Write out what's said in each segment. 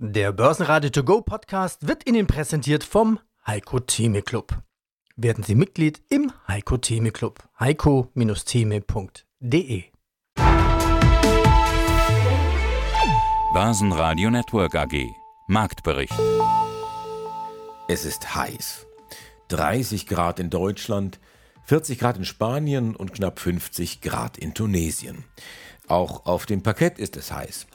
Der Börsenradio To Go Podcast wird Ihnen präsentiert vom Heiko Theme Club. Werden Sie Mitglied im Heiko Theme Club. heiko-theme.de Börsenradio Network AG Marktbericht Es ist heiß. 30 Grad in Deutschland, 40 Grad in Spanien und knapp 50 Grad in Tunesien. Auch auf dem Parkett ist es heiß.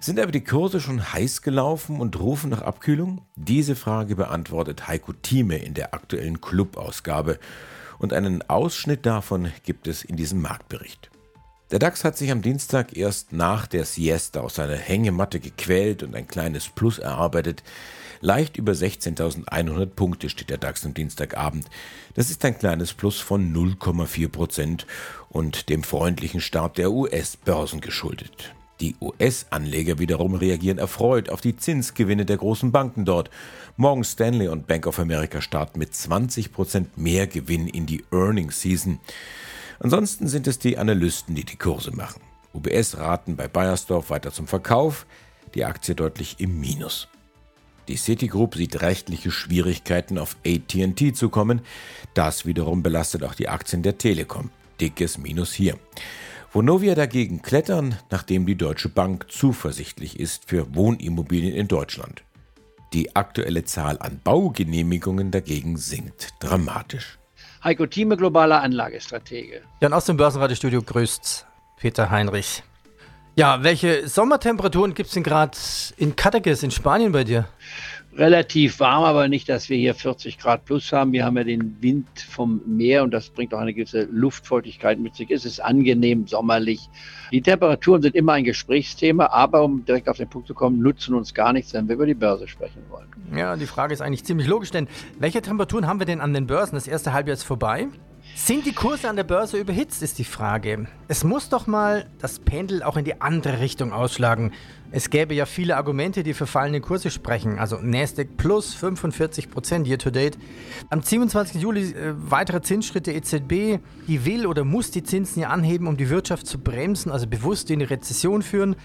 Sind aber die Kurse schon heiß gelaufen und rufen nach Abkühlung? Diese Frage beantwortet Heiko Thieme in der aktuellen Club-Ausgabe. Und einen Ausschnitt davon gibt es in diesem Marktbericht. Der DAX hat sich am Dienstag erst nach der Siesta aus seiner Hängematte gequält und ein kleines Plus erarbeitet. Leicht über 16.100 Punkte steht der DAX am Dienstagabend. Das ist ein kleines Plus von 0,4 Prozent und dem freundlichen Start der US-Börsen geschuldet. Die US-Anleger wiederum reagieren erfreut auf die Zinsgewinne der großen Banken dort. Morgan Stanley und Bank of America starten mit 20 Prozent mehr Gewinn in die Earnings Season. Ansonsten sind es die Analysten, die die Kurse machen. UBS raten bei Bayersdorf weiter zum Verkauf, die Aktie deutlich im Minus. Die Citigroup sieht rechtliche Schwierigkeiten auf ATT zu kommen. Das wiederum belastet auch die Aktien der Telekom. Dickes Minus hier. Vonovia dagegen klettern, nachdem die Deutsche Bank zuversichtlich ist für Wohnimmobilien in Deutschland. Die aktuelle Zahl an Baugenehmigungen dagegen sinkt dramatisch. Heiko Thieme, globaler Anlagestratege. Ja, und aus dem Börsenradiostudio grüßt Peter Heinrich. Ja, welche Sommertemperaturen gibt es denn gerade in Cadaqués in Spanien bei dir? Relativ warm, aber nicht, dass wir hier 40 Grad plus haben. Wir haben ja den Wind vom Meer und das bringt auch eine gewisse Luftfeuchtigkeit mit sich. Es ist angenehm, sommerlich. Die Temperaturen sind immer ein Gesprächsthema, aber um direkt auf den Punkt zu kommen, nutzen uns gar nichts, wenn wir über die Börse sprechen wollen. Ja, die Frage ist eigentlich ziemlich logisch, denn welche Temperaturen haben wir denn an den Börsen? Das erste Halbjahr ist vorbei. Sind die Kurse an der Börse überhitzt, ist die Frage. Es muss doch mal das Pendel auch in die andere Richtung ausschlagen. Es gäbe ja viele Argumente, die für fallende Kurse sprechen. Also Nasdaq plus 45 Prozent year to date. Am 27. Juli äh, weitere Zinsschritte EZB. Die will oder muss die Zinsen ja anheben, um die Wirtschaft zu bremsen, also bewusst in die Rezession führen.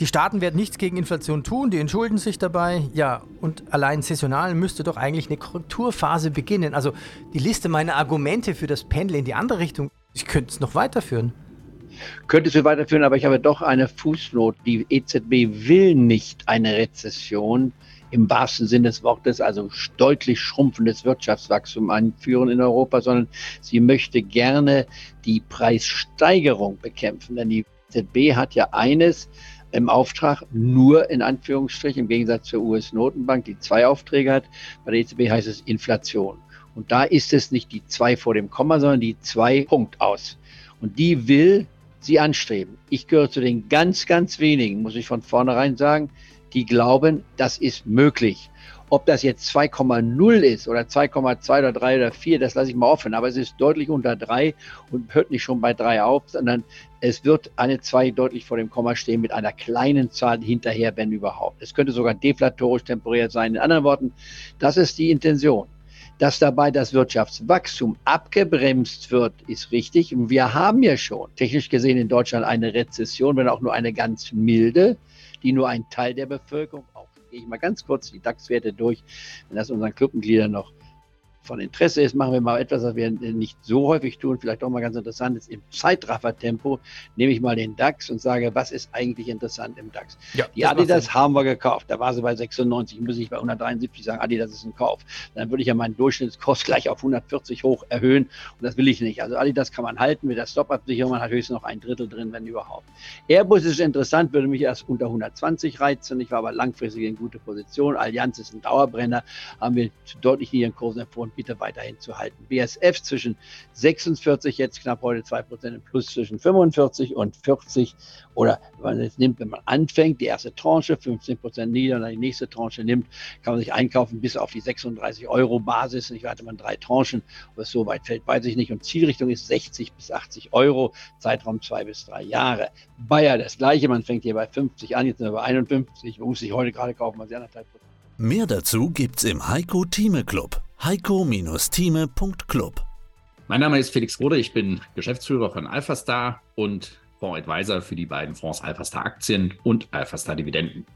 Die Staaten werden nichts gegen Inflation tun, die entschulden sich dabei. Ja, und allein saisonal müsste doch eigentlich eine Korrekturphase beginnen. Also die Liste meiner Argumente für das Pendel in die andere Richtung, ich könnte es noch weiterführen. Könntest du weiterführen, aber ich habe doch eine Fußnote. Die EZB will nicht eine Rezession im wahrsten Sinne des Wortes, also deutlich schrumpfendes Wirtschaftswachstum einführen in Europa, sondern sie möchte gerne die Preissteigerung bekämpfen. Denn die EZB hat ja eines, im Auftrag nur in Anführungsstrichen, im Gegensatz zur US-Notenbank, die zwei Aufträge hat. Bei der EZB heißt es Inflation. Und da ist es nicht die zwei vor dem Komma, sondern die zwei Punkt aus. Und die will sie anstreben. Ich gehöre zu den ganz, ganz wenigen, muss ich von vornherein sagen, die glauben, das ist möglich. Ob das jetzt 2,0 ist oder 2,2 oder 3 oder 4, das lasse ich mal offen. Aber es ist deutlich unter 3 und hört nicht schon bei 3 auf, sondern es wird eine 2 deutlich vor dem Komma stehen mit einer kleinen Zahl hinterher, wenn überhaupt. Es könnte sogar deflatorisch temporär sein. In anderen Worten, das ist die Intention. Dass dabei das Wirtschaftswachstum abgebremst wird, ist richtig. Und wir haben ja schon technisch gesehen in Deutschland eine Rezession, wenn auch nur eine ganz milde, die nur ein Teil der Bevölkerung auch gehe ich mal ganz kurz die DAX-Werte durch, wenn das unseren Clubmitgliedern noch von Interesse ist, machen wir mal etwas, was wir nicht so häufig tun, vielleicht auch mal ganz interessant ist, im Zeitraffertempo nehme ich mal den DAX und sage, was ist eigentlich interessant im DAX? Ja, die Adidas haben wir gekauft, da war sie bei 96, muss ich bei 173 sagen, Adidas ist ein Kauf. Dann würde ich ja meinen Durchschnittskost gleich auf 140 hoch erhöhen und das will ich nicht. Also Adidas kann man halten mit der Stop-Absicherung, man hat höchstens noch ein Drittel drin, wenn überhaupt. Airbus ist interessant, würde mich erst unter 120 reizen, ich war aber langfristig in gute Position. Allianz ist ein Dauerbrenner, haben wir deutlich niedrigen Kursen empfohlen bitte weiterhin zu halten. BSF zwischen 46, jetzt knapp heute 2% im Plus zwischen 45 und 40 oder wenn man es nimmt, wenn man anfängt, die erste Tranche 15% nieder und dann die nächste Tranche nimmt, kann man sich einkaufen bis auf die 36 Euro Basis. Ich hatte man drei Tranchen, es so weit fällt, weiß ich nicht. Und Zielrichtung ist 60 bis 80 Euro, Zeitraum zwei bis drei Jahre. Bayer das gleiche, man fängt hier bei 50 an, jetzt sind wir bei 51, man muss sich heute gerade kaufen, weil sie anderthalb. Mehr dazu gibt's im Heiko Thieme Club heiko-thieme.club. Mein Name ist Felix Rode, ich bin Geschäftsführer von AlphaStar und Fondsadvisor für die beiden Fonds AlphaStar Aktien und AlphaStar Dividenden.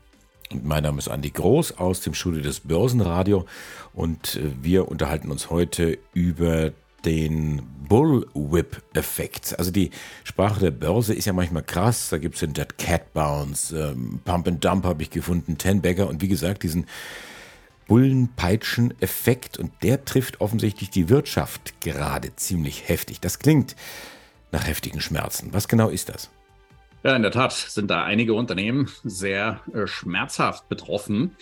Und mein Name ist Andi Groß aus dem Studio des Börsenradio und äh, wir unterhalten uns heute über den Bullwhip-Effekt. Also die Sprache der Börse ist ja manchmal krass. Da gibt es den Dead Cat Bounce, ähm, Pump and Dump habe ich gefunden, Ten Bagger und wie gesagt diesen Bullenpeitschen-Effekt und der trifft offensichtlich die Wirtschaft gerade ziemlich heftig. Das klingt nach heftigen Schmerzen. Was genau ist das? Ja, in der Tat sind da einige Unternehmen sehr äh, schmerzhaft betroffen.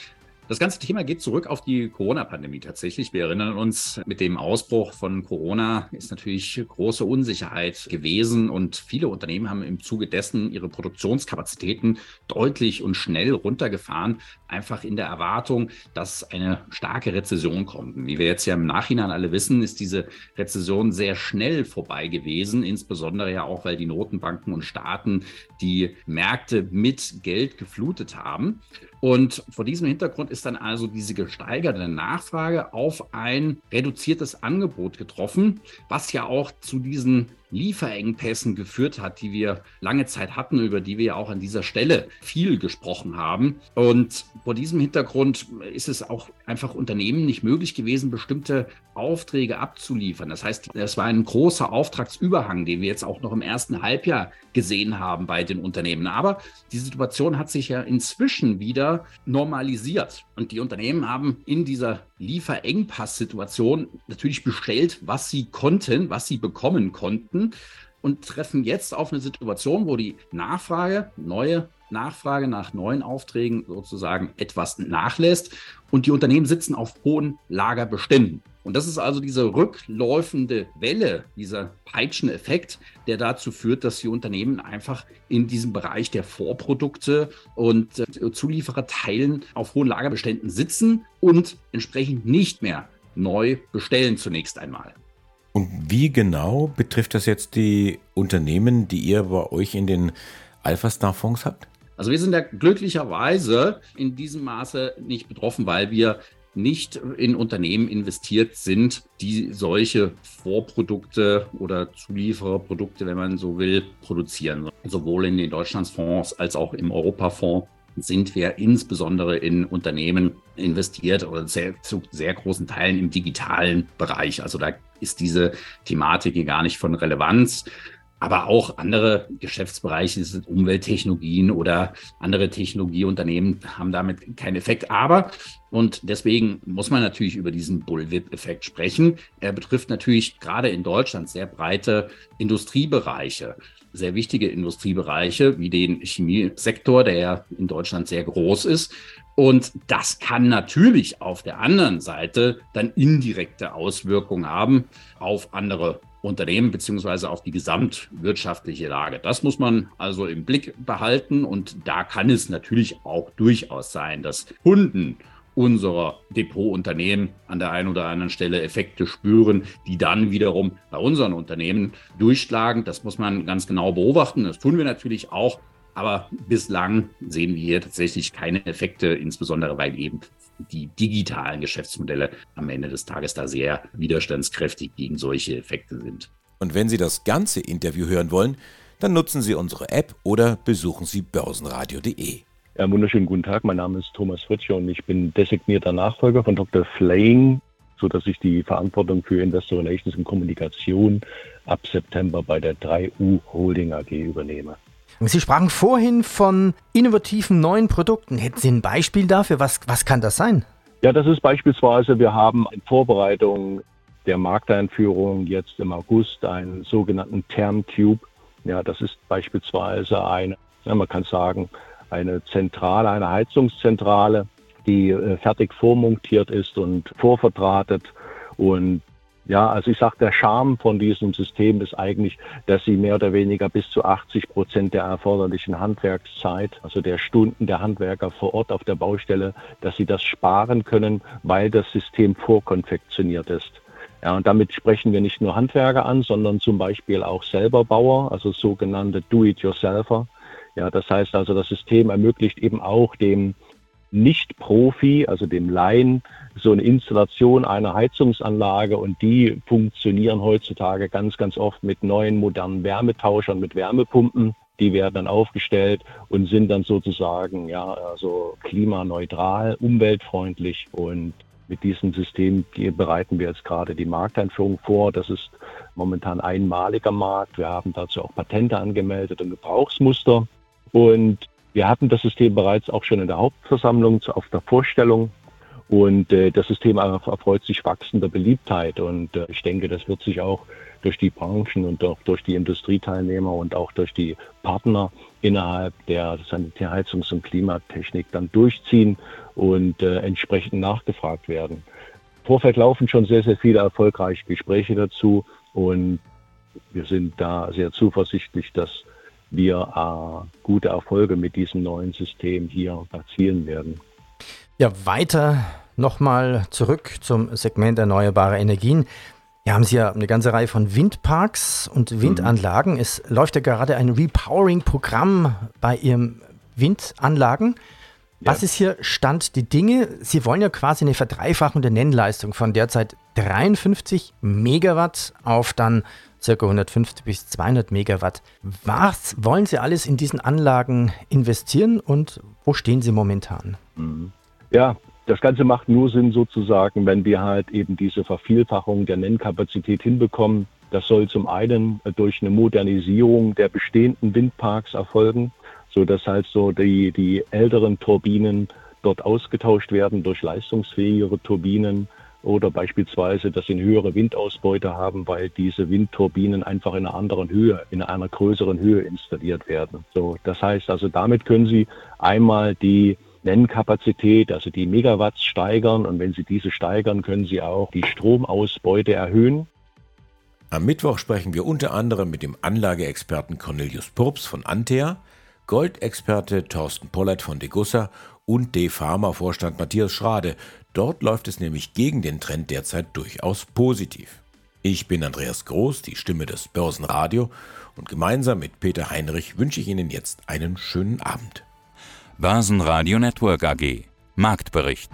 Das ganze Thema geht zurück auf die Corona-Pandemie tatsächlich. Wir erinnern uns, mit dem Ausbruch von Corona ist natürlich große Unsicherheit gewesen und viele Unternehmen haben im Zuge dessen ihre Produktionskapazitäten deutlich und schnell runtergefahren, einfach in der Erwartung, dass eine starke Rezession kommt. Wie wir jetzt ja im Nachhinein alle wissen, ist diese Rezession sehr schnell vorbei gewesen, insbesondere ja auch, weil die Notenbanken und Staaten die Märkte mit Geld geflutet haben. Und vor diesem Hintergrund ist dann also diese gesteigerte Nachfrage auf ein reduziertes Angebot getroffen, was ja auch zu diesen Lieferengpässen geführt hat, die wir lange Zeit hatten, über die wir auch an dieser Stelle viel gesprochen haben. Und vor diesem Hintergrund ist es auch einfach Unternehmen nicht möglich gewesen, bestimmte Aufträge abzuliefern. Das heißt, es war ein großer Auftragsüberhang, den wir jetzt auch noch im ersten Halbjahr gesehen haben bei den Unternehmen. Aber die Situation hat sich ja inzwischen wieder normalisiert. Und die Unternehmen haben in dieser Lieferengpass-Situation natürlich bestellt, was sie konnten, was sie bekommen konnten und treffen jetzt auf eine Situation, wo die Nachfrage, neue Nachfrage nach neuen Aufträgen sozusagen etwas nachlässt und die Unternehmen sitzen auf hohen Lagerbeständen. Und das ist also diese rückläufende Welle, dieser Peitscheneffekt, der dazu führt, dass die Unternehmen einfach in diesem Bereich der Vorprodukte und äh, Zuliefererteilen auf hohen Lagerbeständen sitzen und entsprechend nicht mehr neu bestellen zunächst einmal. Und wie genau betrifft das jetzt die Unternehmen, die ihr bei euch in den Alpha-Star-Fonds habt? Also wir sind ja glücklicherweise in diesem Maße nicht betroffen, weil wir nicht in Unternehmen investiert sind, die solche Vorprodukte oder Zuliefererprodukte, wenn man so will, produzieren. Sowohl in den Deutschlandsfonds als auch im Europafonds sind wir insbesondere in Unternehmen investiert oder sehr, zu sehr großen Teilen im digitalen Bereich. Also da ist diese Thematik hier gar nicht von Relevanz aber auch andere Geschäftsbereiche, sind Umwelttechnologien oder andere Technologieunternehmen haben damit keinen Effekt. Aber, und deswegen muss man natürlich über diesen Bullwhip-Effekt sprechen. Er betrifft natürlich gerade in Deutschland sehr breite Industriebereiche, sehr wichtige Industriebereiche wie den Chemiesektor, der ja in Deutschland sehr groß ist. Und das kann natürlich auf der anderen Seite dann indirekte Auswirkungen haben auf andere Unternehmen beziehungsweise auf die gesamtwirtschaftliche Lage. Das muss man also im Blick behalten und da kann es natürlich auch durchaus sein, dass Kunden unserer Depotunternehmen an der einen oder anderen Stelle Effekte spüren, die dann wiederum bei unseren Unternehmen durchschlagen. Das muss man ganz genau beobachten. Das tun wir natürlich auch. Aber bislang sehen wir hier tatsächlich keine Effekte, insbesondere weil eben die digitalen Geschäftsmodelle am Ende des Tages da sehr widerstandskräftig gegen solche Effekte sind. Und wenn Sie das ganze Interview hören wollen, dann nutzen Sie unsere App oder besuchen Sie börsenradio.de. Ja, wunderschönen guten Tag. Mein Name ist Thomas Fritsche und ich bin designierter Nachfolger von Dr. Flaying, sodass ich die Verantwortung für Investor Relations und Kommunikation ab September bei der 3U Holding AG übernehme. Sie sprachen vorhin von innovativen neuen Produkten. Hätten Sie ein Beispiel dafür? Was, was kann das sein? Ja, das ist beispielsweise, wir haben in Vorbereitung der Markteinführung jetzt im August einen sogenannten Termcube. Ja, das ist beispielsweise eine, ja, man kann sagen, eine Zentrale, eine Heizungszentrale, die äh, fertig vormontiert ist und vorverdrahtet und ja, also ich sage, der Charme von diesem System ist eigentlich, dass sie mehr oder weniger bis zu 80 Prozent der erforderlichen Handwerkszeit, also der Stunden der Handwerker vor Ort auf der Baustelle, dass sie das sparen können, weil das System vorkonfektioniert ist. Ja, und damit sprechen wir nicht nur Handwerker an, sondern zum Beispiel auch selber Bauer, also sogenannte Do-it-yourselfer. Ja, das heißt also, das System ermöglicht eben auch dem nicht-Profi, also dem Laien, so eine Installation einer Heizungsanlage und die funktionieren heutzutage ganz, ganz oft mit neuen modernen Wärmetauschern, mit Wärmepumpen, die werden dann aufgestellt und sind dann sozusagen ja also klimaneutral, umweltfreundlich und mit diesem System bereiten wir jetzt gerade die Markteinführung vor. Das ist momentan einmaliger Markt. Wir haben dazu auch Patente angemeldet und Gebrauchsmuster. Und wir hatten das System bereits auch schon in der Hauptversammlung auf der Vorstellung. Und äh, das System erfreut sich wachsender Beliebtheit. Und äh, ich denke, das wird sich auch durch die Branchen und auch durch die Industrieteilnehmer und auch durch die Partner innerhalb der Sanitärheizungs- und Klimatechnik dann durchziehen und äh, entsprechend nachgefragt werden. Vorfeld laufen schon sehr, sehr viele erfolgreiche Gespräche dazu und wir sind da sehr zuversichtlich, dass wir äh, gute Erfolge mit diesem neuen System hier erzielen werden. Ja, weiter nochmal zurück zum Segment erneuerbare Energien. Hier haben Sie ja eine ganze Reihe von Windparks und Windanlagen. Mhm. Es läuft ja gerade ein Repowering-Programm bei Ihren Windanlagen. Was ja. ist hier Stand die Dinge? Sie wollen ja quasi eine Verdreifachung der Nennleistung von derzeit 53 Megawatt auf dann ca. 150 bis 200 Megawatt. Was wollen Sie alles in diesen Anlagen investieren und wo stehen Sie momentan? Mhm. Ja, das Ganze macht nur Sinn sozusagen, wenn wir halt eben diese Vervielfachung der Nennkapazität hinbekommen. Das soll zum einen durch eine Modernisierung der bestehenden Windparks erfolgen, so dass halt so die, die älteren Turbinen dort ausgetauscht werden durch leistungsfähigere Turbinen oder beispielsweise, dass sie eine höhere Windausbeute haben, weil diese Windturbinen einfach in einer anderen Höhe, in einer größeren Höhe installiert werden. So, das heißt also, damit können Sie einmal die Nennkapazität, also die Megawatts steigern. Und wenn Sie diese steigern, können Sie auch die Stromausbeute erhöhen. Am Mittwoch sprechen wir unter anderem mit dem Anlageexperten Cornelius Purps von Antea, Goldexperte Thorsten Pollert von Degussa und D-Pharma-Vorstand Matthias Schrade. Dort läuft es nämlich gegen den Trend derzeit durchaus positiv. Ich bin Andreas Groß, die Stimme des Börsenradio, und gemeinsam mit Peter Heinrich wünsche ich Ihnen jetzt einen schönen Abend. Börsenradio Network AG. Marktbericht.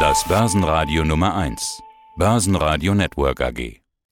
Das Börsenradio Nummer 1. Börsenradio Network AG.